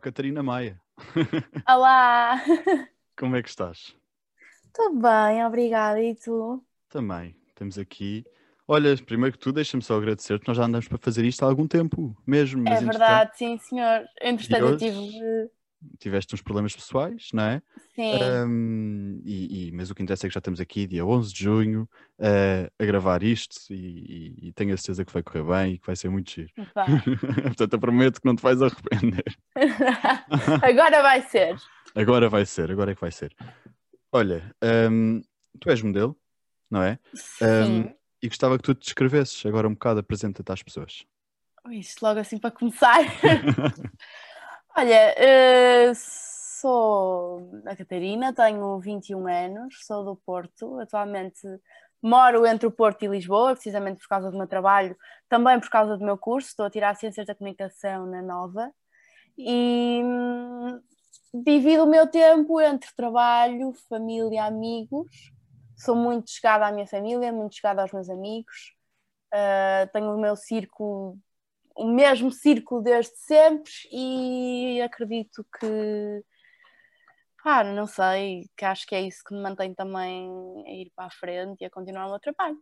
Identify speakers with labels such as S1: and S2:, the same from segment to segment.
S1: Catarina Maia.
S2: Olá!
S1: Como é que estás?
S2: Estou bem, obrigada. E tu?
S1: Também. Temos aqui. Olha, primeiro que tudo, deixa-me só agradecer-te. Nós já andamos para fazer isto há algum tempo mesmo.
S2: É verdade, sim, senhor. Entretanto, eu tive.
S1: Tiveste uns problemas pessoais, não é?
S2: Sim,
S1: Ahm, e, e- mas o que interessa é que já estamos aqui, dia 11 de junho, eh, a gravar isto e, e- tenho a certeza que vai correr bem e que vai ser muito giro. Portanto, eu prometo que não te vais arrepender.
S2: Agora vai ser.
S1: Agora vai ser, agora é que vai ser. Olha, ahm, tu és modelo, não é?
S2: Sim.
S1: e gostava que tu te descrevesses agora um bocado, apresenta-te às pessoas.
S2: Isto logo assim para começar. Olha, eh, sou a Catarina, tenho 21 anos, sou do Porto. Atualmente moro entre o Porto e Lisboa, precisamente por causa do meu trabalho, também por causa do meu curso. Estou a tirar Ciências da Comunicação na Nova. E hum, divido o meu tempo entre trabalho, família, amigos. Sou muito chegada à minha família, muito chegada aos meus amigos. Uh, tenho o meu círculo, o mesmo círculo desde sempre e acredito que, pá, não sei, que acho que é isso que me mantém também a ir para a frente e a continuar o meu trabalho.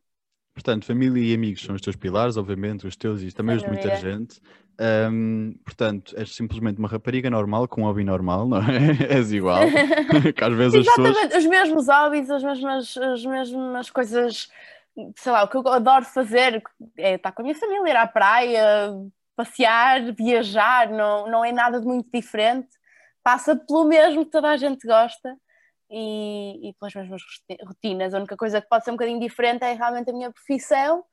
S1: Portanto, família e amigos são os teus pilares, obviamente, os teus e também os de muita gente. Ahm, portanto, és simplesmente uma rapariga normal com um hobby normal, não é? És igual. que às vezes as pessoas.
S2: Exatamente, os mesmos hobbies, as mesmas, as mesmas coisas, sei lá, o que eu adoro fazer é estar com a minha família, ir à praia, passear, viajar, não, não é nada de muito diferente, passa pelo mesmo que toda a gente gosta e, e pelas mesmas rotinas. A única coisa que pode ser um bocadinho diferente é realmente a minha profissão,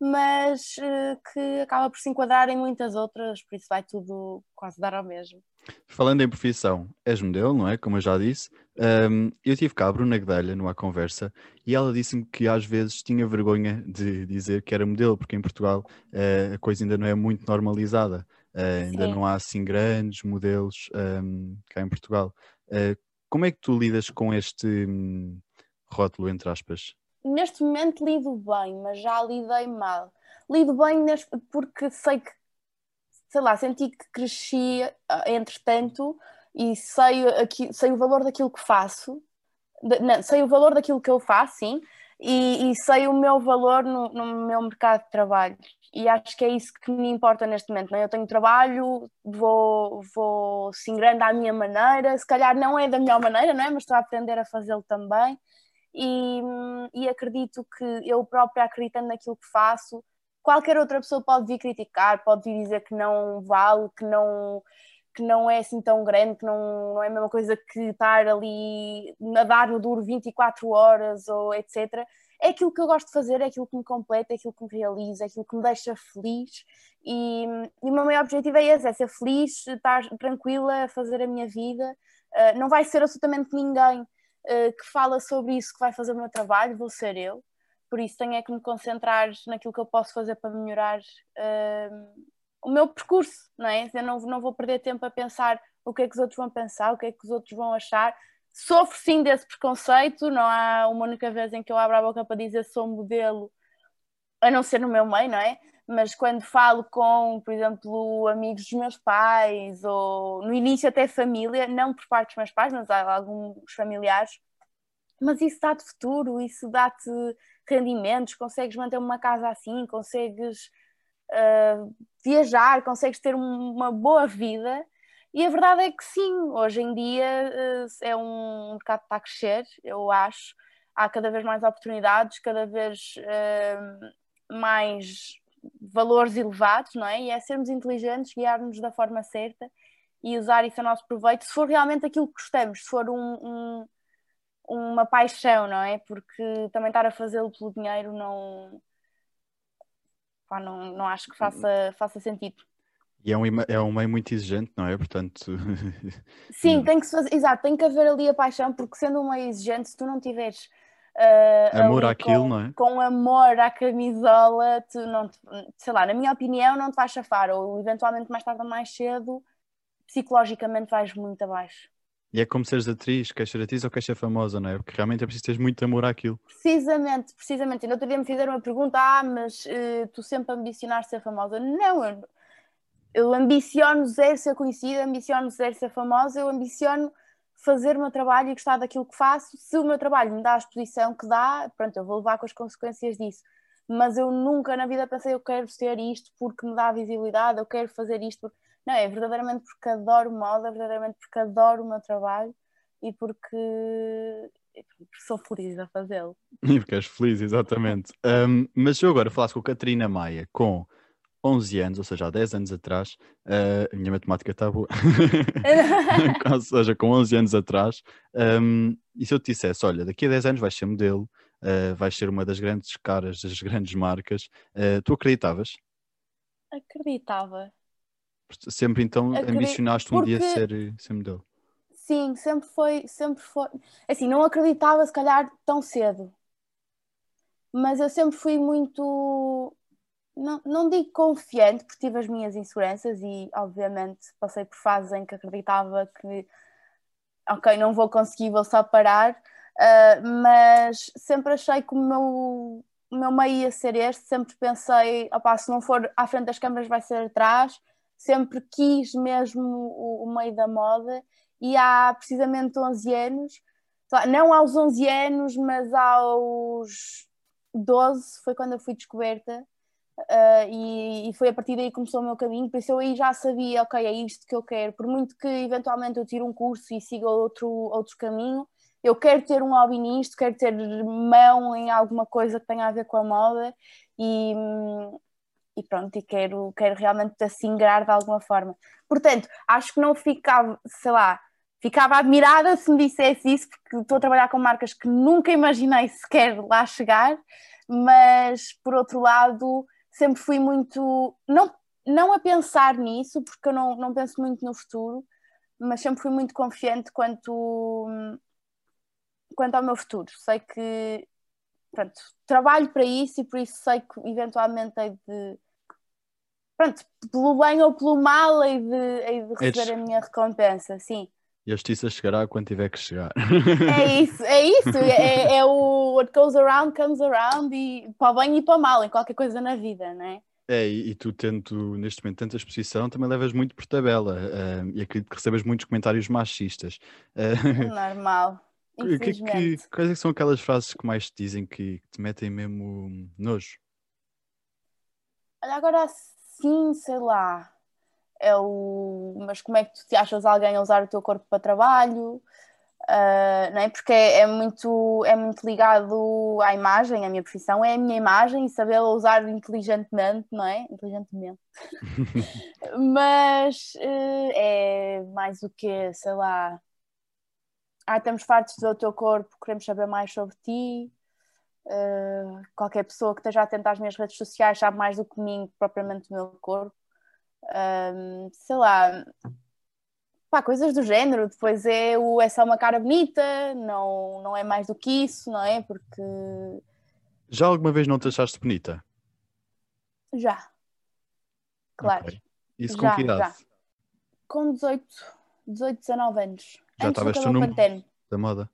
S2: mas eh, que acaba por se enquadrar em muitas outras, por isso vai tudo quase dar ao mesmo.
S1: Falando em profissão, és modelo, não é? Como eu já disse. Ahm, eu tive cá a Bruna Guedelha numa conversa e ela disse-me que às vezes tinha vergonha de dizer que era modelo, porque em Portugal eh, a coisa ainda não é muito normalizada. Eh, ainda não há assim grandes modelos ahm, cá em Portugal. Eh, como é que tu lidas com este hum, rótulo, entre aspas?
S2: Neste momento lido bem, mas já lidei mal. Lido bem neste- porque sei que, sei lá, senti que cresci ah, entretanto e sei, aqui, sei o valor daquilo que faço, não, sei o valor daquilo que eu faço, sim, e, e sei o meu valor no, no meu mercado de trabalho. E acho que é isso que me importa neste momento. Não é? Eu tenho trabalho, vou, vou singrando à minha maneira, se calhar não é da melhor maneira, não é? mas estou a aprender a fazê-lo também e, e acredito que eu própria acreditando naquilo que faço, qualquer outra pessoa pode vir criticar, pode vir dizer que não vale, que não, que não é assim tão grande, que não, não é a mesma coisa que estar ali a dar duro 24 horas ou etc. É aquilo que eu gosto de fazer, é aquilo que me completa, é aquilo que me realiza, é aquilo que me deixa feliz e, e o meu maior objetivo é esse, é ser feliz, estar tranquila, fazer a minha vida. Uh, não vai ser absolutamente ninguém uh, que fala sobre isso que vai fazer o meu trabalho, vou ser eu. Por isso tenho é que me concentrar naquilo que eu posso fazer para melhorar uh, o meu percurso, não é? Eu não, não vou perder tempo a pensar o que é que os outros vão pensar, o que é que os outros vão achar. Sofro sim desse preconceito, não há uma única vez em que eu abro a boca para dizer sou modelo, a não ser no meu meio, não é? Mas quando falo com, por exemplo, amigos dos meus pais, ou no início até família, não por parte dos meus pais, mas alguns familiares, mas isso dá-te futuro, isso dá-te rendimentos, consegues manter uma casa assim, consegues uh, viajar, consegues ter uma boa vida. E a verdade é que sim, hoje em dia uh, é um mercado que está a crescer, eu acho. Há cada vez mais oportunidades, cada vez uh, mais valores elevados, não é? E é sermos inteligentes, guiar-nos da forma certa e usar isso a nosso proveito, se for realmente aquilo que gostamos, se for um, um uma paixão, não é? Porque também estar a fazê-lo pelo dinheiro não, pá, não, não acho que faça, faça sentido.
S1: E é um, é um meio muito exigente, não é? Portanto.
S2: Sim, tem que se fazer, exato, tem que haver ali a paixão, porque sendo um meio exigente, se tu não tiveres uh,
S1: amor àquilo,
S2: com,
S1: não é?
S2: Com amor à camisola, tu não te, sei lá, na minha opinião, não te vais chafar, ou eventualmente mais tarde ou mais cedo, psicologicamente vais muito abaixo.
S1: E é como seres atriz, queres ser atriz ou queres ser famosa, não é? Porque realmente é preciso ter muito amor àquilo.
S2: Precisamente, precisamente. E no outro dia me fizeram uma pergunta: ah, mas uh, tu sempre ambicionaste ser famosa? Não, eu, eu ambiciono zero ser conhecida, ambiciono zero ser famosa, eu ambiciono fazer o meu trabalho e gostar daquilo que faço. Se o meu trabalho me dá a exposição que dá, pronto, eu vou levar com as consequências disso. Mas eu nunca na vida pensei, eu quero ser isto porque me dá visibilidade, eu quero fazer isto. Porque... Não, é verdadeiramente porque adoro moda, é verdadeiramente porque adoro o meu trabalho e porque sou feliz a fazê-lo.
S1: E porque és feliz, exatamente. Um, mas eu agora falasse com a Catarina Maia com 11 anos, ou seja, há 10 anos atrás, uh, a minha matemática está boa, ou seja, com 11 anos atrás, um, e se eu te dissesse, olha, daqui a 10 anos vais ser modelo, uh, vais ser uma das grandes caras das grandes marcas, uh, tu acreditavas?
S2: Acreditava.
S1: Sempre então Acredito, ambicionaste um porque... dia ser, ser modelo?
S2: Sim, sempre foi, sempre foi. Assim, não acreditava se calhar tão cedo. Mas eu sempre fui muito, não, não digo confiante, porque tive as minhas inseguranças e obviamente passei por fases em que acreditava que ok, não vou conseguir, vou só parar, uh, mas sempre achei que o meu, o meu meio ia ser este, sempre pensei, opá, se não for à frente das câmaras vai ser atrás, sempre quis mesmo o, o meio da moda e há precisamente 11 anos, não aos 11 anos, mas aos 12 foi quando eu fui descoberta uh, e, e, foi a partir daí que começou o meu caminho, por isso eu aí já sabia, ok, é isto que eu quero, por muito que eventualmente eu tire um curso e siga outro, outro caminho, eu quero ter um hobby nisto, quero ter mão em alguma coisa que tenha a ver com a moda e, e pronto, e quero, quero realmente assim de alguma forma. Portanto, acho que não ficava, sei lá, ficava admirada se me dissesse isso, porque estou a trabalhar com marcas que nunca imaginei sequer lá chegar, mas por outro lado, sempre fui muito. Não, não a pensar nisso, porque eu não, não penso muito no futuro, mas sempre fui muito confiante quanto, quanto ao meu futuro. Sei que pronto, trabalho para isso e por isso sei que eventualmente hei de. Pronto, pelo bem ou pelo mal, hei de, hei de receber a minha recompensa, sim.
S1: E a justiça chegará quando tiver que chegar.
S2: É isso, é isso. É, é o what goes around comes around e para o bem e para o mal, em qualquer coisa na vida, não é?
S1: É, e, e tu tendo neste momento tanta exposição, também levas muito por tabela uh, e acredito que recebes muitos comentários machistas.
S2: Uh, Normal. Que, que,
S1: quais é são aquelas frases que mais te dizem que, que te metem mesmo nojo?
S2: Olha, agora sim, sei lá é o mas como é que tu te achas alguém a usar o teu corpo para trabalho? Uh, não é? Porque é, é, muito, é muito ligado à imagem, a minha profissão é a minha imagem e sabê-la usar inteligentemente, não é? Inteligentemente. Mas uh, é mais o que, sei lá. Ah, estamos fartos do teu corpo, queremos saber mais sobre ti. Uh, qualquer pessoa que esteja atenta às minhas redes sociais sabe mais do que mim, propriamente do meu corpo um, sei lá, pá, coisas do género. Depois é o é só uma cara bonita, não, não é mais do que isso, não é? Porque.
S1: Já alguma vez não te achaste bonita?
S2: Já. Claro. Okay.
S1: Isso com já, que idade? Já.
S2: Com 18, 18, 19 anos.
S1: Já antes estavas tu no pantene. da moda?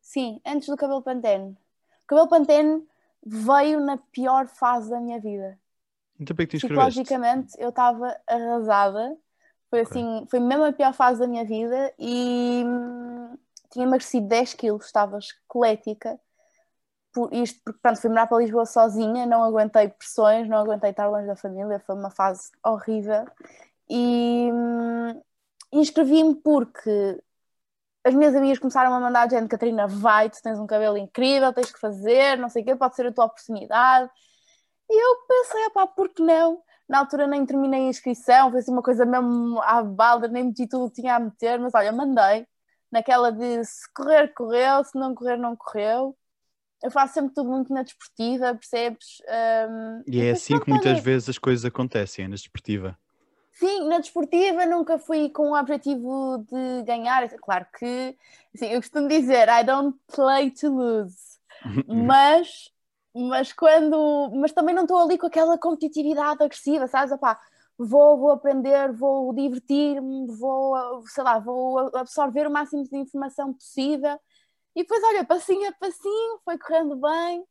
S2: Sim, antes do cabelo pantene. O cabelo pantene veio na pior fase da minha vida.
S1: Então para que?
S2: Psicologicamente eu estava arrasada. Foi okay. assim, foi mesmo a pior fase da minha vida e hum, tinha emagrecido 10 quilos, estava esquelética. Por isto, porque pronto, fui morar para Lisboa sozinha, não aguentei pressões, não aguentei estar longe da família, foi uma fase horrível. E hum, inscrevi-me porque as minhas amigas começaram a mandar gente, Catarina, vai, tu tens um cabelo incrível, tens que fazer, não sei o quê, pode ser a tua oportunidade. E eu pensei, pá, por que não? Na altura nem terminei a inscrição, foi assim uma coisa mesmo à balda, nem meti tudo que tinha a meter, mas olha, mandei. Naquela de se correr, correu, se não correr, não correu. Eu faço sempre tudo muito na desportiva, percebes? Um,
S1: e é assim que muitas vezes as coisas acontecem, é na desportiva.
S2: Sim, na desportiva nunca fui com o objetivo de ganhar. Claro que, assim, eu costumo dizer, I don't play to lose. Mas mas quando mas também não estou ali com aquela competitividade agressiva, sabes? Opá, vou, vou aprender, vou divertir-me, vou, sei lá, vou absorver o máximo de informação possível. E depois, olha, passinho a passinho, foi correndo bem,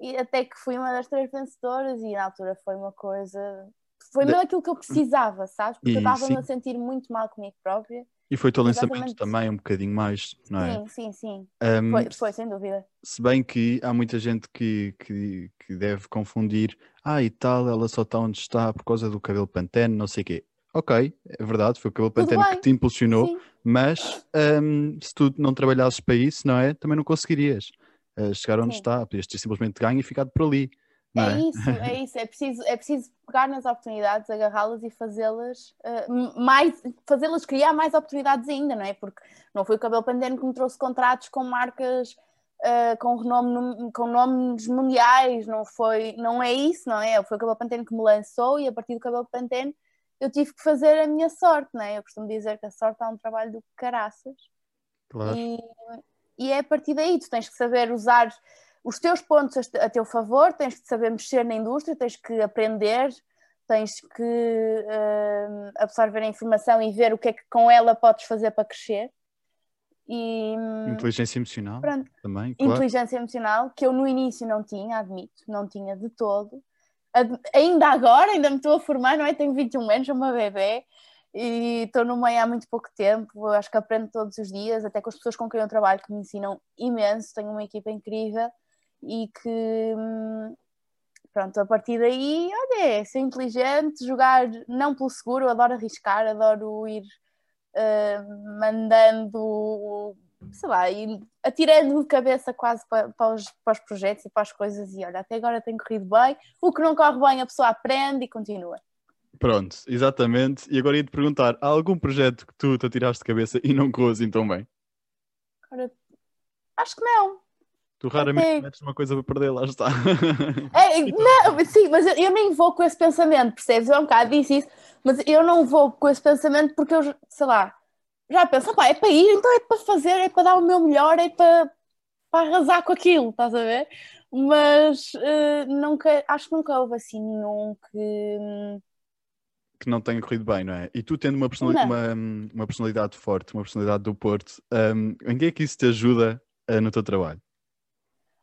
S2: e até que fui uma das três vencedoras, e na altura foi uma coisa foi mesmo aquilo que eu precisava, sabes? Porque eu estava-me a sentir muito mal comigo própria.
S1: E foi o teu lançamento
S2: Exatamente.
S1: também, um bocadinho mais, não é?
S2: Sim, sim, sim.
S1: Um,
S2: Foi, foi, sem dúvida.
S1: Se bem que há muita gente que, que, que deve confundir, ah, e tal, ela só está onde está por causa do cabelo pantene, não sei o quê. Ok, é verdade, foi o cabelo pantene que te impulsionou,
S2: Sim,
S1: mas hum, se tu não trabalhasses para isso, não é? Também não conseguirias uh, chegar onde
S2: Sim.
S1: está, podias ter simplesmente ganho e ficado por ali,
S2: é
S1: é?
S2: isso, é isso. É preciso, é preciso pegar nas oportunidades, agarrá-las e fazê-las eh, mais, fazê-las criar mais oportunidades ainda, não é? Porque não foi o cabelo pandêmico que me trouxe contratos com marcas eh, com, renome, com nomes mundiais, não foi, não é isso, não é? Foi o cabelo pantene que me lançou e a partir do cabelo pantene eu tive que fazer a minha sorte, não é? Eu costumo dizer que a sorte é um trabalho do caraças.
S1: Claro.
S2: E, e é a partir daí, tu tens que saber usar os teus pontos a, te- a teu favor, tens que saber mexer na indústria, tens que aprender, tens que hum, absorver a informação e ver o que é que com ela podes fazer para crescer. E hum,
S1: Inteligência emocional
S2: pronto,
S1: também, claro.
S2: inteligência emocional, que eu no início não tinha, admito, não tinha de todo. Ad- ainda agora, ainda me estou a formar, não é? Tenho 21 anos, sou uma bebê e estou no meio há muito pouco tempo. Acho que aprendo todos os dias, até com as pessoas com quem eu trabalho, que me ensinam imenso. Tenho uma equipa incrível e que, hum, pronto, a partir daí, olha, é ser inteligente, jogar não pelo seguro, adoro arriscar, adoro ir eh, mandando, sei lá, ir atirando de cabeça quase para, para, os, para os projetos e para as coisas. E olha, até agora tem corrido bem. O que não corre bem, a pessoa aprende e continua.
S1: Pronto, exatamente. E agora ia-te perguntar, há algum projeto que tu te atiraste de cabeça e não correu assim tão bem?
S2: Agora, acho que não.
S1: Tu raramente metes uma coisa para perder, lá está.
S2: É, não, sim, mas eu, eu nem vou com esse pensamento, percebes? Eu há um bocado disse isso, mas eu não vou com esse pensamento porque eu, sei lá, já penso, pá, é para ir, então é para fazer, é para dar o meu melhor, é para, para arrasar com aquilo, estás a ver? Mas eh, nunca, acho que nunca houve assim nenhum que.
S1: que não tenha corrido bem, não é? E tu tendo uma, personali-
S2: Não.
S1: uma, uma personalidade forte, uma personalidade do Porto, um, em que é que isso te ajuda uh, no teu trabalho?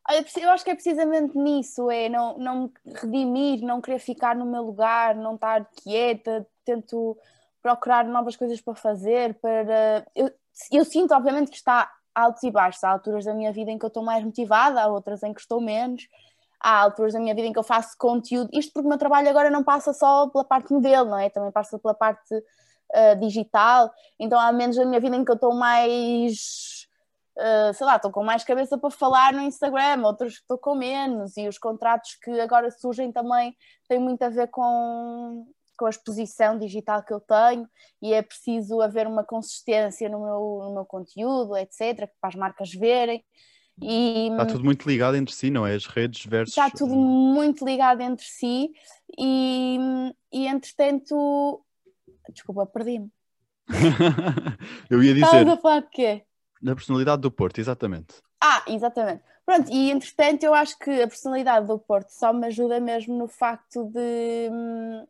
S2: Eu acho que é precisamente nisso, é não, não me redimir, não querer ficar no meu lugar, não estar quieta, tento procurar novas coisas para fazer, para... Eu, eu sinto, obviamente, que está altos e baixos, há alturas da minha vida em que eu estou mais motivada, há outras em que estou menos, há alturas da minha vida em que eu faço conteúdo, isto porque o meu trabalho agora não passa só pela parte modelo, não é? Também passa pela parte uh, digital, então há menos da minha vida em que eu estou mais Uh, sei lá, estou com mais cabeça para falar no Instagram, outros que estou com menos, e os contratos que agora surgem também têm muito a ver com, com a exposição digital que eu tenho, e é preciso haver uma consistência no meu, no meu conteúdo, etc., para as marcas verem. E
S1: Está tudo muito ligado entre si, não é? As redes versus.
S2: está tudo muito ligado entre si, e, e entretanto. Desculpa, perdi-me.
S1: Eu ia dizer,
S2: Estavas a falar de quê?
S1: Da personalidade do Porto, exatamente.
S2: Ah, exatamente. Pronto, e entretanto eu acho que a personalidade do Porto só me ajuda mesmo no facto de, hum,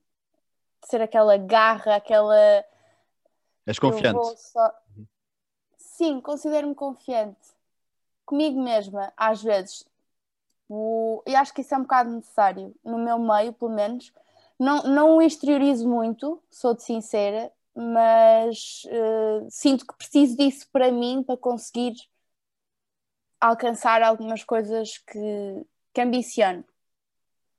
S2: de ser aquela garra, aquela.
S1: És confiante.
S2: só- Sim, considero-me confiante. Comigo mesma, às vezes. O... E acho que isso é um bocado necessário, no meu meio, pelo menos. Não, não o exteriorizo muito, sou-te sincera, mas eh, sinto que preciso disso para mim, para conseguir alcançar algumas coisas que, que ambiciono.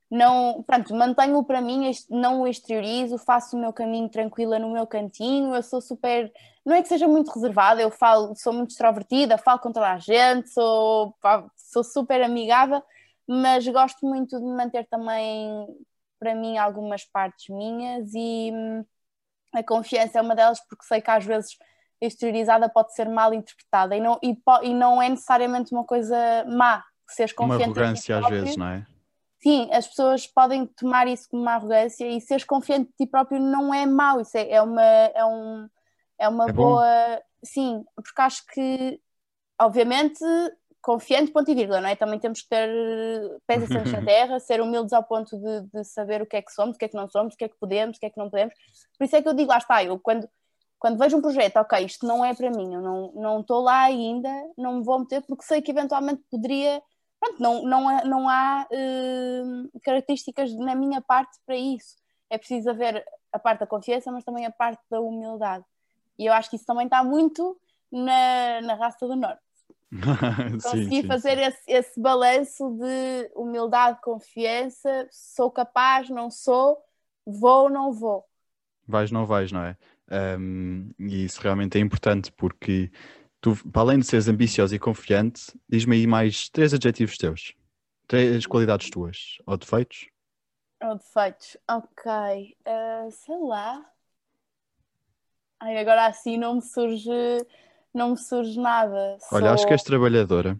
S2: Não, pronto, mantenho-o para mim, não o exteriorizo, faço o meu caminho tranquila no meu cantinho, eu sou super, não é que seja muito reservada, eu falo, sou muito extrovertida, falo com toda a gente, sou, sou super amigável, mas gosto muito de manter também para mim algumas partes minhas e hum, a confiança é uma delas porque sei que às vezes exteriorizada pode ser mal interpretada e não, e, e não é necessariamente uma coisa má seres
S1: Uma
S2: confiante ti
S1: arrogância às
S2: próprio.
S1: vezes, não é?
S2: Sim, as pessoas podem tomar isso como uma arrogância e seres confiante de ti próprio não é mau, isso é, é uma, é um, é uma
S1: É
S2: boa. Sim, porque acho que, obviamente, confiante, ponto e vírgula, não é? Também temos que ter eh, pés assentos na terra, ser humildes ao ponto de, de saber o que é que somos, o que é que não somos, o que é que podemos, o que é que não podemos. Por isso é que eu digo, lá está, eu quando, quando vejo um projeto, ok, isto não é para mim, eu não não estou lá ainda, não me vou meter, porque sei que eventualmente poderia. Pronto, não, não, há- não há eh, características na minha parte para isso. é preciso haver a parte da confiança, mas também a parte da humildade. E eu acho que isso também está muito na, na raça do norte. Consegui sim, fazer sim. esse, esse balanço de humildade, confiança, sou capaz, não sou, vou, não vou.
S1: Vais, não vais, não é? Um, e isso realmente é importante porque tu, para além de seres ambicioso e confiante, diz-me aí mais três adjetivos teus, três qualidades tuas, ou defeitos?
S2: Ou defeitos, ok, uh, sei lá. Ai, agora assim não me surge não me surge nada.
S1: Olha, Sou... acho que és trabalhadora.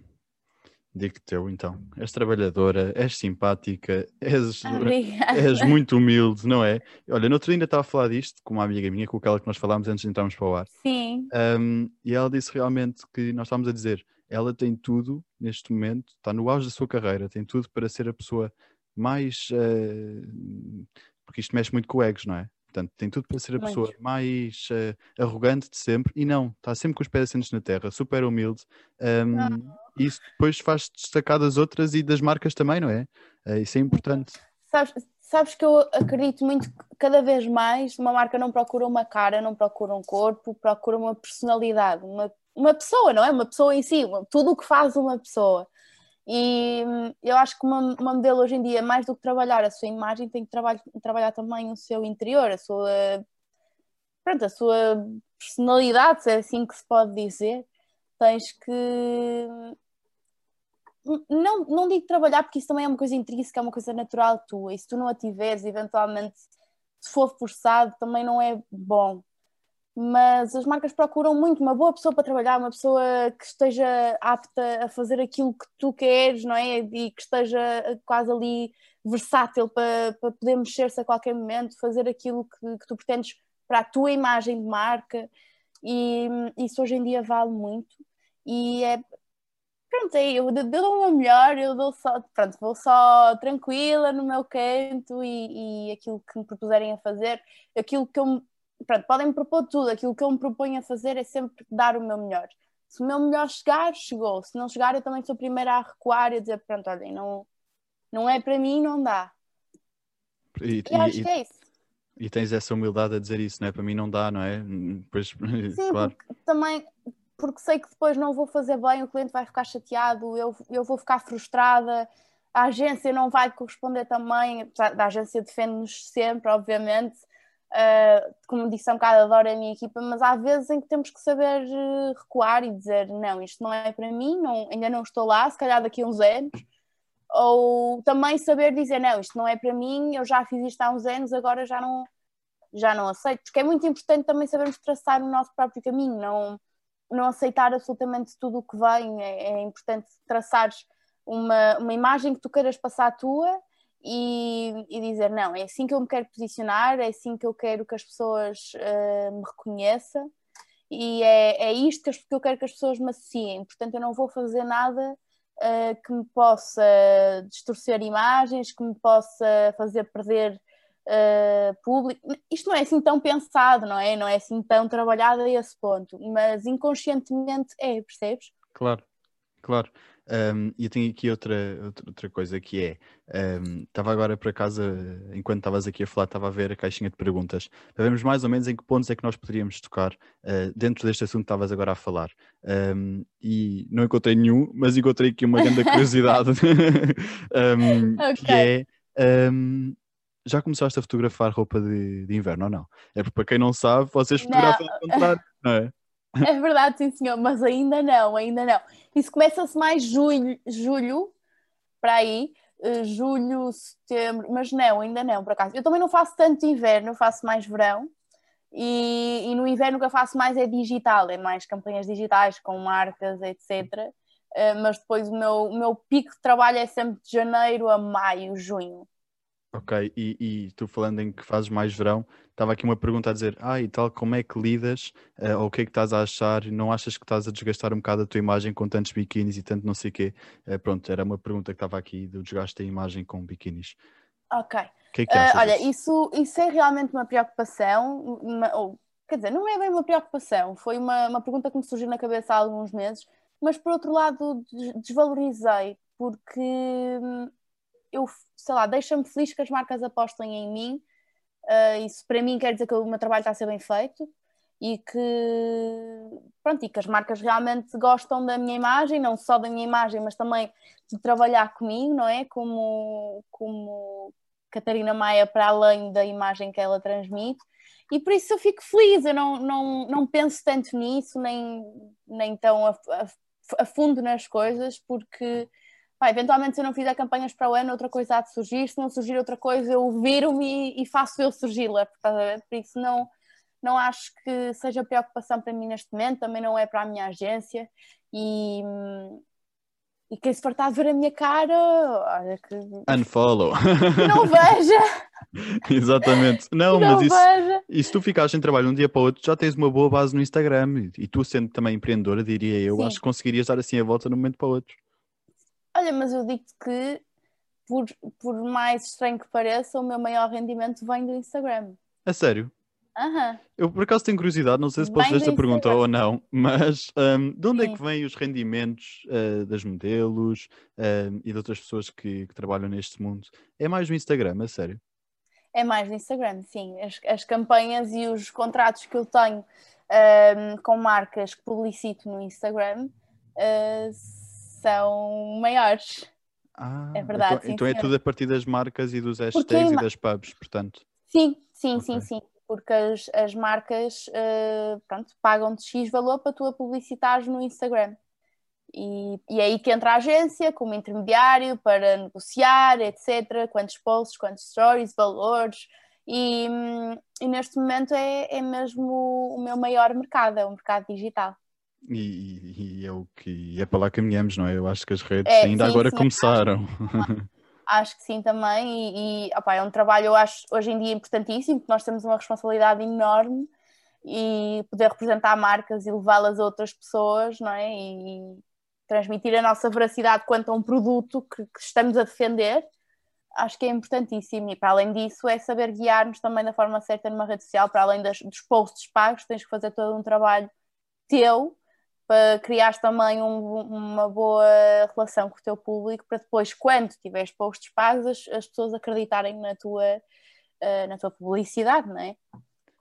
S1: Digo-te eu então. És trabalhadora, és simpática, és, és muito humilde, não é? Olha, no outro dia ainda estava a falar disto com uma amiga minha, com aquela que nós falámos antes de entrarmos para o ar.
S2: Sim.
S1: Um, e ela disse realmente que nós estávamos a dizer, ela tem tudo neste momento, está no auge da sua carreira, tem tudo para ser a pessoa mais. Uh, porque isto mexe muito com egos, não é? Portanto, tem tudo para ser a pessoa mais uh, arrogante de sempre e não, está sempre com os pés assentos na terra, super humilde. Um, ah. E isso depois faz destacar das outras e das marcas também, não é? Uh, isso é importante.
S2: Sabes, sabes que eu acredito muito que cada vez mais uma marca não procura uma cara, não procura um corpo, procura uma personalidade, uma, uma pessoa, não é? Uma pessoa em si, tudo o que faz uma pessoa. E eu acho que uma, uma modelo hoje em dia, mais do que trabalhar a sua imagem, tem que trabalhar, trabalhar também o seu interior, a sua, pronto, a sua personalidade, se é assim que se pode dizer. Tens que. Não, não digo trabalhar, porque isso também é uma coisa intrínseca, é uma coisa natural tua. E se tu não a tiveres, eventualmente, se for forçado, também não é bom mas as marcas procuram muito uma boa pessoa para trabalhar, uma pessoa que esteja apta a fazer aquilo que tu queres, não é? E que esteja quase ali versátil para, para poder mexer-se a qualquer momento, fazer aquilo que, que, tu pretendes para a tua imagem de marca. E isso hoje em dia vale muito. E é. Pronto, é, eu, eu dou o meu melhor, eu dou só. Pronto, vou só tranquila no meu canto e, e aquilo que me propuserem a fazer, aquilo que eu pronto, podem me propor tudo, aquilo que eu me proponho a fazer é sempre dar o meu melhor. Se o meu melhor chegar, chegou. Se não chegar, eu também sou a primeira a recuar e a dizer, pronto, olhem, não, não é para mim, não dá. E, e acho e, que é isso.
S1: E tens essa humildade a dizer isso, não é? Para mim não dá, não é? Pois,
S2: Sim, claro. porque, também porque sei que depois não vou fazer bem, o cliente vai ficar chateado, eu, eu vou ficar frustrada, a agência não vai corresponder também, a agência defende-nos sempre, obviamente, Uh, como disse há um bocado, adoro a minha equipa, mas há vezes em que temos que saber uh, recuar e dizer: não, isto não é para mim, não, ainda não estou lá, se calhar daqui a uns anos. Ou também saber dizer: não, isto não é para mim, eu já fiz isto há uns anos, agora já não, já não aceito. Porque é muito importante também sabermos traçar o nosso próprio caminho, não, não aceitar absolutamente tudo o que vem. É, é importante traçares uma, uma imagem que tu queiras passar tua e, e, dizer: não, é assim que eu me quero posicionar, é assim que eu quero que as pessoas uh, me reconheçam e é, é isto que, eu quero que as pessoas me associem. Portanto, eu não vou fazer nada uh, que me possa distorcer imagens, que me possa fazer perder uh, público. Isto não é assim tão pensado, não é? Não é assim tão trabalhado a esse ponto, mas inconscientemente é, percebes?
S1: Claro, claro. Um, e eu tenho aqui outra, outra coisa que é: estava um, agora para casa, enquanto estavas aqui a falar, estava a ver a caixinha de perguntas, para vermos mais ou menos em que pontos é que nós poderíamos tocar uh, dentro deste assunto que estavas agora a falar. Um, e não encontrei nenhum, mas encontrei aqui uma grande curiosidade, okay. que é. já começaste a fotografar roupa de, de, inverno ou não? É porque para quem não sabe, vocês fotografam ao contrário, não é?
S2: É verdade, sim senhor, mas ainda não, ainda não. Isso começa-se mais julho, julho, para aí, uh, julho, setembro, mas não, ainda não, por acaso. Eu também não faço tanto inverno, eu faço mais verão. E, e, no inverno o que eu faço mais é digital, é mais campanhas digitais com marcas, etc. Eh, mas depois o meu, o meu pico de trabalho é sempre de janeiro a maio, junho.
S1: Ok, e, e tu falando em que fazes mais verão, estava aqui uma pergunta a dizer, ah, e tal, como é que lidas, uh, ou o que é que estás a achar, não achas que estás a desgastar um bocado a tua imagem com tantos biquínis e tanto não sei o quê? Uh, pronto, era uma pergunta que estava aqui do desgaste da imagem com biquínis.
S2: Ok.
S1: Que é que uh,
S2: olha, isso, isso é realmente uma preocupação, uma, ou, quer dizer, não é bem uma preocupação, foi uma, uma pergunta que me surgiu na cabeça há alguns meses, mas por outro lado desvalorizei, porque hum, eu, sei lá, deixa-me feliz que as marcas apostem em mim Uh, isso para mim quer dizer que o meu trabalho está a ser bem feito e que, pronto, e que as marcas realmente gostam da minha imagem, não só da minha imagem, mas também de trabalhar comigo, não é? Como, como Catarina Maia, para além da imagem que ela transmite. E por isso eu fico feliz, eu não, não, não penso tanto nisso, nem, nem tão a, a, a fundo nas coisas, porque pá, eventualmente se eu não fizer campanhas para o ano, outra coisa há de surgir, se não surgir outra coisa, eu viro-me e, e, faço eu surgi-la, por isso não, não acho que seja preocupação para mim neste momento, também não é para a minha agência e, e quem se fartar de ver a minha cara, olha que.
S1: Unfollow.
S2: Que não veja!
S1: Exatamente. Não, não mas isso, e se tu ficares sem trabalho de um dia para o outro, já tens uma boa base no Instagram. E, e tu, sendo também empreendedora, diria eu, Sim. acho que conseguirias dar assim a volta de um momento para o outro.
S2: Olha, mas eu digo que, por, por mais estranho que pareça, o meu maior rendimento vem do Instagram.
S1: A sério?
S2: Uhum.
S1: Eu por acaso tenho curiosidade, não sei se posso fazer esta pergunta ou não, mas um, de onde é que vêm os rendimentos uh, das modelos uh, e de outras pessoas que, que, trabalham neste mundo? É mais no Instagram, a sério?
S2: É mais no Instagram, sim. As, as campanhas e os contratos que eu tenho um, com marcas que publicito no Instagram uh, são maiores.
S1: Ah, é verdade. Então, sim, então é tudo a partir das marcas e dos hashtags e das pubs, portanto.
S2: Sim, sim, okay. sim, sim porque as, as marcas uh, pronto, pagam-te X valor para tu a publicitares no Instagram. E, e é aí que entra a agência como intermediário para negociar, etc. Quantos posts, quantos stories, valores. E, e neste momento é, é mesmo o meu maior mercado, é o mercado digital.
S1: E, e, é o que é para lá caminhamos, não é? Eu acho que as redes é, ainda sim, agora sim, começaram.
S2: acho que sim também, e, e opa, é um trabalho, eu acho, hoje em dia importantíssimo, porque nós temos uma responsabilidade enorme e poder representar marcas e levá-las a outras pessoas, não é? E transmitir a nossa veracidade quanto a um produto que, que estamos a defender, acho que é importantíssimo. E para além disso, é saber guiar-nos também da forma certa numa rede social, para além das, dos posts pagos, tens que fazer todo um trabalho teu para criar também um, uma boa relação com o teu público, para depois, quando tiveres posts pagos, as, as pessoas acreditarem na tua, uh, na tua publicidade, não é?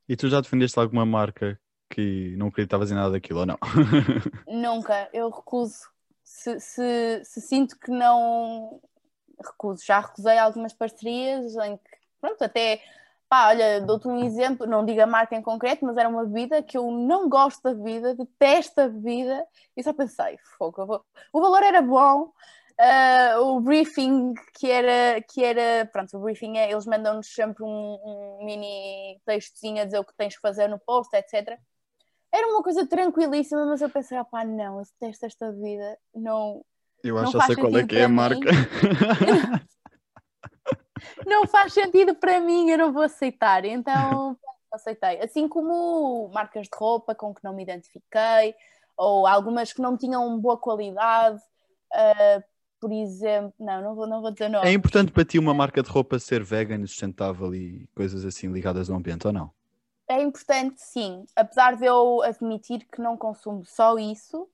S1: E tu já defendeste alguma marca que não acreditavas em nada daquilo ou não?
S2: Nunca, eu recuso. Se, se, se, sinto que não recuso, já recusei algumas parcerias em que, pronto, até Pá, olha, dou-te um exemplo, não digo a marca em concreto, mas era uma bebida que eu não gosto da bebida, detesto a bebida, e só pensei, fogo, vou... o valor era bom, uh, o briefing que era, que era, pronto, o briefing é, eles mandam-nos sempre um, um, mini textozinho a dizer o que tens que fazer no post, etc. Era uma coisa tranquilíssima, mas eu pensei, opá, não, eu detesto esta bebida, não...
S1: Eu acho que sei qual é que é a marca.
S2: não faz sentido para mim, eu não vou aceitar. Então, aceitei. Assim como marcas de roupa com que não me identifiquei, ou algumas que não tinham boa qualidade. Uh, por exemplo, não, não vou, não vou dizer nome.
S1: É importante para ti uma marca de roupa ser vegan, sustentável e coisas assim ligadas ao ambiente ou não?
S2: É importante, sim. Apesar de eu admitir que não consumo só isso,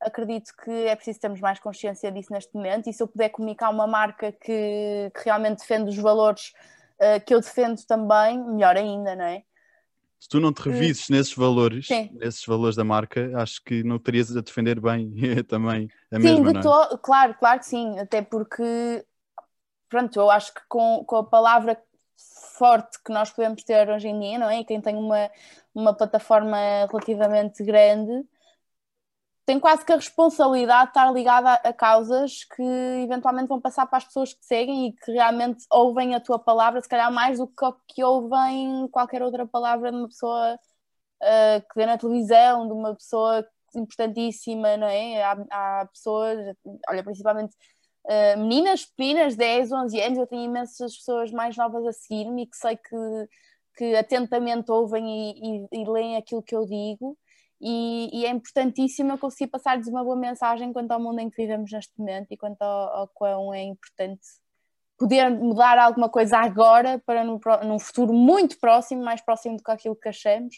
S2: acredito que é preciso termos mais consciência disso neste momento e se eu puder comunicar uma marca que, que realmente defende os valores uh, que eu defendo também, melhor ainda, não é?
S1: Se tu não te revises nesses valores, Sim. nesses valores da marca, acho que não terias a defender bem também a sim, mesma, não é? To...
S2: claro, claro que sim, até porque pronto, eu acho que com, com a palavra forte que nós podemos ter hoje em dia, não é? E quem tem uma, uma plataforma relativamente grande, tem quase que a responsabilidade de estar ligada a, causas que eventualmente vão passar para as pessoas que seguem e que realmente ouvem a tua palavra, se calhar mais do que, que ouvem qualquer outra palavra de uma pessoa uh, que vê na televisão, de uma pessoa importantíssima, não é? Há, há pessoas, olha, principalmente uh, meninas pequenas, 10, 11 anos, eu tenho imensas pessoas mais novas a seguir-me e que sei que, que atentamente ouvem e, e, e leem aquilo que eu digo e, e, é importantíssimo eu conseguir passar-lhes uma boa mensagem quanto ao mundo em que vivemos neste momento e quanto ao, ao quão é importante poder mudar alguma coisa agora para num, num futuro muito próximo, mais próximo do que aquilo que achamos,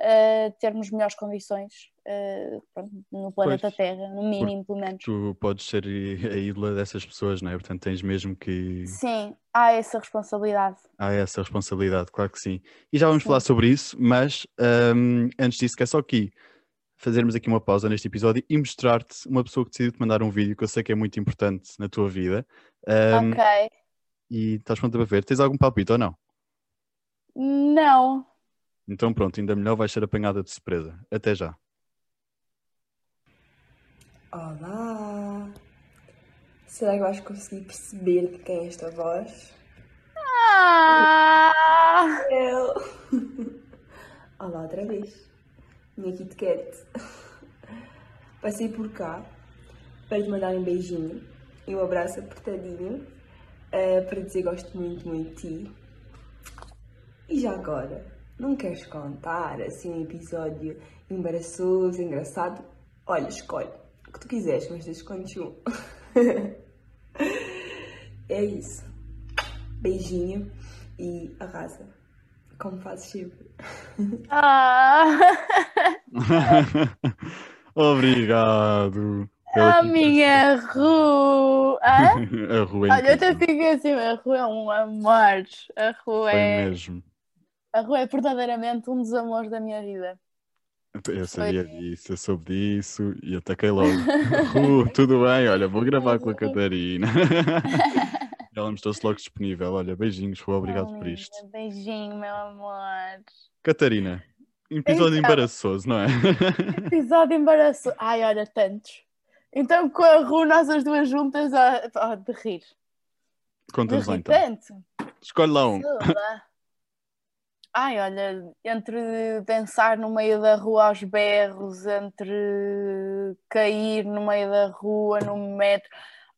S2: uh, termos melhores condições uh, pronto, no planeta
S1: Pois,
S2: Terra, no mínimo, pelo menos.
S1: Tu podes ser a ídola dessas pessoas, não é? Portanto, tens mesmo que.
S2: Sim, há essa responsabilidade.
S1: Há essa responsabilidade, claro que sim. E já vamos
S2: Sim.
S1: falar sobre isso, mas hum, antes disso, quer só aqui fazermos aqui uma pausa neste episódio e mostrar-te uma pessoa que decidiu te mandar um vídeo que eu sei que é muito importante na tua vida. Hum,
S2: Ok.
S1: E estás pronto para ver? Tens algum palpite ou não?
S2: Não.
S1: Então pronto, ainda melhor vais ser apanhada de surpresa. Até já.
S3: Olá! Será que vais conseguir perceber de quem é esta voz?
S2: Ah!
S3: Eu! Olá outra vez, minha Kit Kat. Passei por cá para te mandar um beijinho e um abraço apertadinho eh, para dizer gosto muito, muito de ti. E já agora, não queres contar assim um episódio embaraçoso, engraçado? Olha, escolhe o que tu quiseres, mas deixa contes um. é isso. Beijinho e arrasa. Como fazes sempre.
S2: Ah!
S1: Obrigado. pela
S2: A minha Ru!
S1: A rua é
S2: Olha, eu até fiquei assim, a Ru é um amor. A Ru
S1: Foi
S2: é,
S1: mesmo.
S2: A Ru é verdadeiramente um dos amores da minha vida.
S1: Eu sabia disso, eu soube disso e ataquei logo. Ru, tudo bem? Olha, vou gravar com a Catarina. Ela mostrou-se logo disponível. Olha, beijinhos, Ru, obrigado por
S2: Amiga,
S1: isto.
S2: Beijinho, meu amor.
S1: Catarina, episódio
S2: Então.
S1: embaraçoso, não é?
S2: Episódio embaraçoso. Ai, olha, tantos. Então, com a Ru, nós as duas juntas, ó, ó, de rir.
S1: Conta-nos lá então.
S2: tanto.
S1: Escolhe lá um.
S2: Ai, olha, entre dançar no meio da rua aos berros, entre cair no meio da rua, no metro.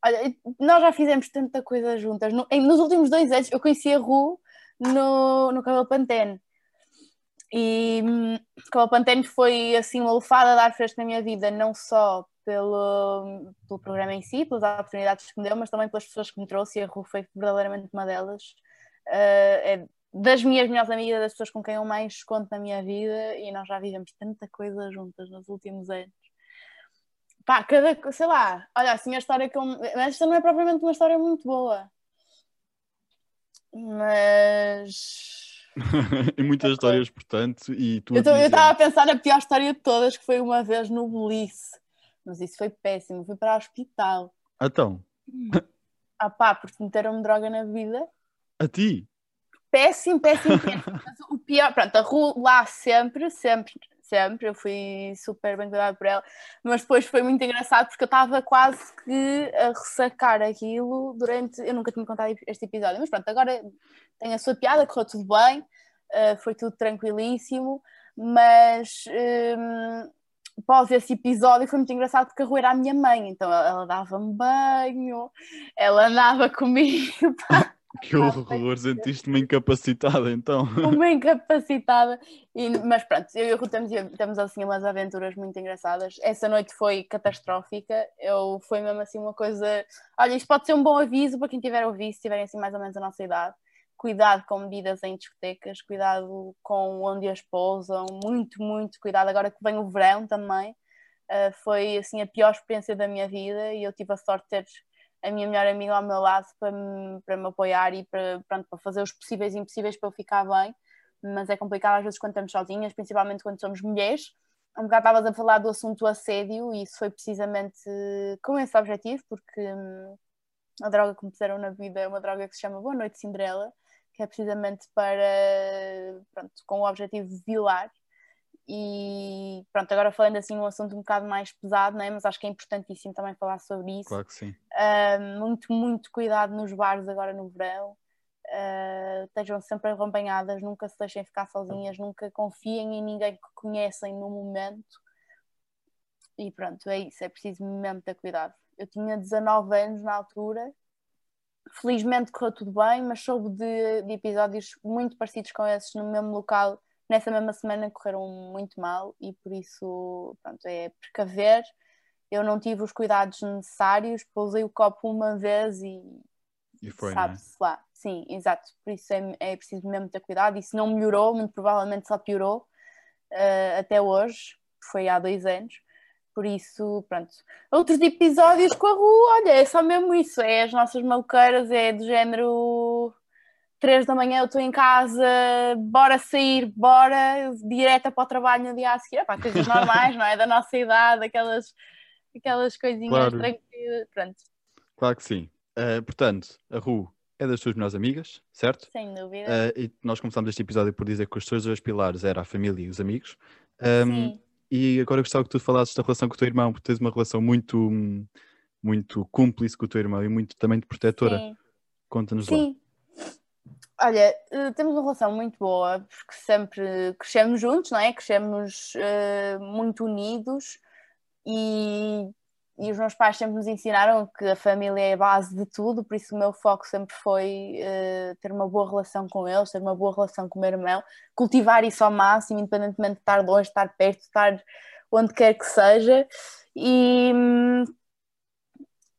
S2: Olha, nós já fizemos tanta coisa juntas. Nos últimos dois anos, eu conheci a Ru no, no Cabelo Pantene. E hum, o Cabelo Pantene foi assim uma lufada de ar fresco na minha vida, não só pelo, pelo programa em si, pelas oportunidades que me deu, mas também pelas pessoas que me trouxe, e a Ru foi verdadeiramente uma delas. Uh, é das minhas melhores amigas, das pessoas com quem eu mais conto na minha vida, e nós já vivemos tanta coisa juntas nos últimos anos. Pá, cada, sei lá, olha, assim a história que eu. Mas esta não é propriamente uma história muito boa. Mas.
S1: e muitas histórias, portanto, e tu
S2: Eu estava a pensar na pior história de todas, que foi uma vez no Belice. Mas isso foi péssimo, fui para o hospital.
S1: Então,
S2: Ah pá, porque meteram-me droga na vida.
S1: a ti?
S2: Péssimo, péssimo, péssimo. O pior, pronto, a rua lá sempre, sempre, sempre. Eu fui super bem cuidada por ela. Mas depois foi muito engraçado porque eu estava quase que a ressacar aquilo durante. Eu nunca tinha contado este episódio, mas pronto, agora tem a sua piada, correu tudo bem, eh, foi tudo tranquilíssimo. Mas. hum, Após esse episódio foi muito engraçado porque a rua era a minha mãe, então ela, ela dava-me banho, ela andava comigo, pá,
S1: Que horror, sentiste-me incapacitada então.
S2: uma incapacitada. E, mas pronto, eu e o Ruth temos, temos assim umas aventuras muito engraçadas. Essa noite foi catastrófica. Eu, foi mesmo assim uma coisa. Olha, isto pode ser um bom aviso para quem tiver a ouvir, se tiverem assim mais ou menos a nossa idade. Cuidado com bebidas em discotecas, cuidado com onde as pousam, muito, muito cuidado. Agora que vem o verão também, uh, foi assim a pior experiência da minha vida e eu tive a sorte de ter a minha melhor amiga ao meu lado para me, para me apoiar e para, pronto, para fazer os possíveis e impossíveis para eu ficar bem, mas é complicado às vezes quando estamos sozinhas, principalmente quando somos mulheres. Um bocado estavas a falar do assunto assédio e isso foi precisamente com esse objetivo, porque hum, a droga que me puseram na vida é uma droga que se chama Boa Noite Cinderela, que é precisamente para, pronto, com o objetivo de violar e pronto, agora falando assim num assunto um bocado mais pesado, né? mas acho que é importantíssimo também falar sobre isso.
S1: Claro que sim.
S2: Muito, muito cuidado nos bares agora no verão. Uh, estejam sempre acompanhadas, nunca se deixem ficar sozinhas, nunca confiem em ninguém que conhecem no momento. E pronto, é isso, é preciso mesmo ter cuidado. Eu tinha 19 anos na altura, felizmente correu tudo bem, mas soube de, de episódios muito parecidos com esses no mesmo local nessa mesma semana correram muito mal e por isso pronto, é precaver. Eu não tive os cuidados necessários, pousei o copo uma vez e,
S1: E foi,
S2: sabe-se lá. Sim, exato. Por isso é, é preciso mesmo ter cuidado. E se não melhorou, muito provavelmente só piorou. uh, até hoje, foi há dois anos. Por isso, pronto. Outros episódios com a rua, olha, é só mesmo isso. É as nossas maluqueiras, é do género três da manhã eu estou em casa, bora sair, bora, direta para o trabalho no dia a seguir. Epá, coisas normais, não é? Da nossa idade, aquelas, aquelas coisinhas claro. tranquilas. Pronto.
S1: Claro que sim. Uh, portanto, a Ru é das tuas melhores amigas, certo?
S2: Sem dúvida.
S1: Uh, e nós começámos este episódio por dizer que os teus dois pilares eram a família e os amigos. Um, sim. E agora gostava que tu falasses da relação com o teu irmão, porque tens uma relação muito, muito cúmplice com o teu irmão e muito também de protetora. Conta-nos lá. Sim.
S2: Olha, eh, temos uma relação muito boa, porque sempre crescemos juntos, não é? Crescemos uh, muito unidos e, e os meus pais sempre nos ensinaram que a família é a base de tudo, por isso o meu foco sempre foi uh, ter uma boa relação com eles, ter uma boa relação com o meu irmão, cultivar isso ao máximo, independentemente de estar longe, estar perto, estar onde quer que seja. E,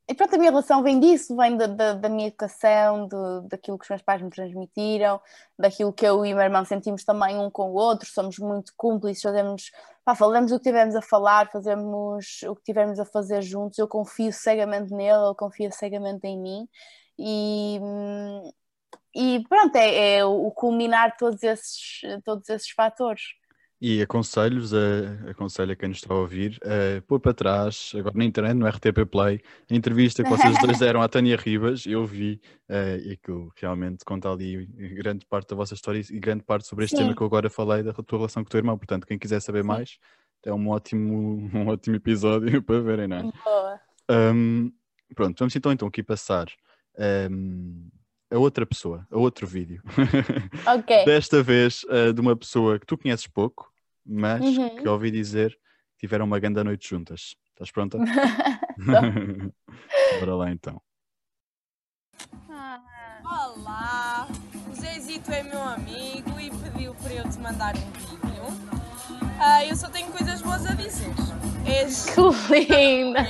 S2: e pronto, a minha relação vem disso, vem da, da, da minha educação, de, daquilo que os meus pais me transmitiram, daquilo que eu e o meu irmão sentimos também um com o outro, somos muito cúmplices, fazemos, pá, falamos o que tivermos a falar, fazemos o que tivermos a fazer juntos, eu confio cegamente nele, ele confia cegamente em mim e, e pronto, é, é o culminar todos esses, todos esses fatores.
S1: E aconselho-vos, a, aconselho a quem nos está a ouvir, a pôr para trás, agora na internet, no RTP Play, a entrevista que vocês dois deram à Tânia Ribas, eu vi, uh, e aquilo realmente conta ali grande parte da vossa história e grande parte sobre este Sim. tema que eu agora falei, da tua relação com o teu irmão. Portanto, quem quiser saber Sim. mais, é um ótimo, um ótimo episódio para verem, não é? Boa. Um, pronto, vamos então, então aqui passar. Um, a outra pessoa, a outro vídeo.
S2: Ok.
S1: Desta vez uh, de uma pessoa que tu conheces pouco, mas uhum. que ouvi dizer que tiveram uma grande noite juntas. Estás pronta? Bora lá então.
S4: Ah. Olá, o Zezito é meu amigo e pediu para eu te mandar um vídeo. Uh, eu só tenho coisas boas a dizer. És
S2: que linda!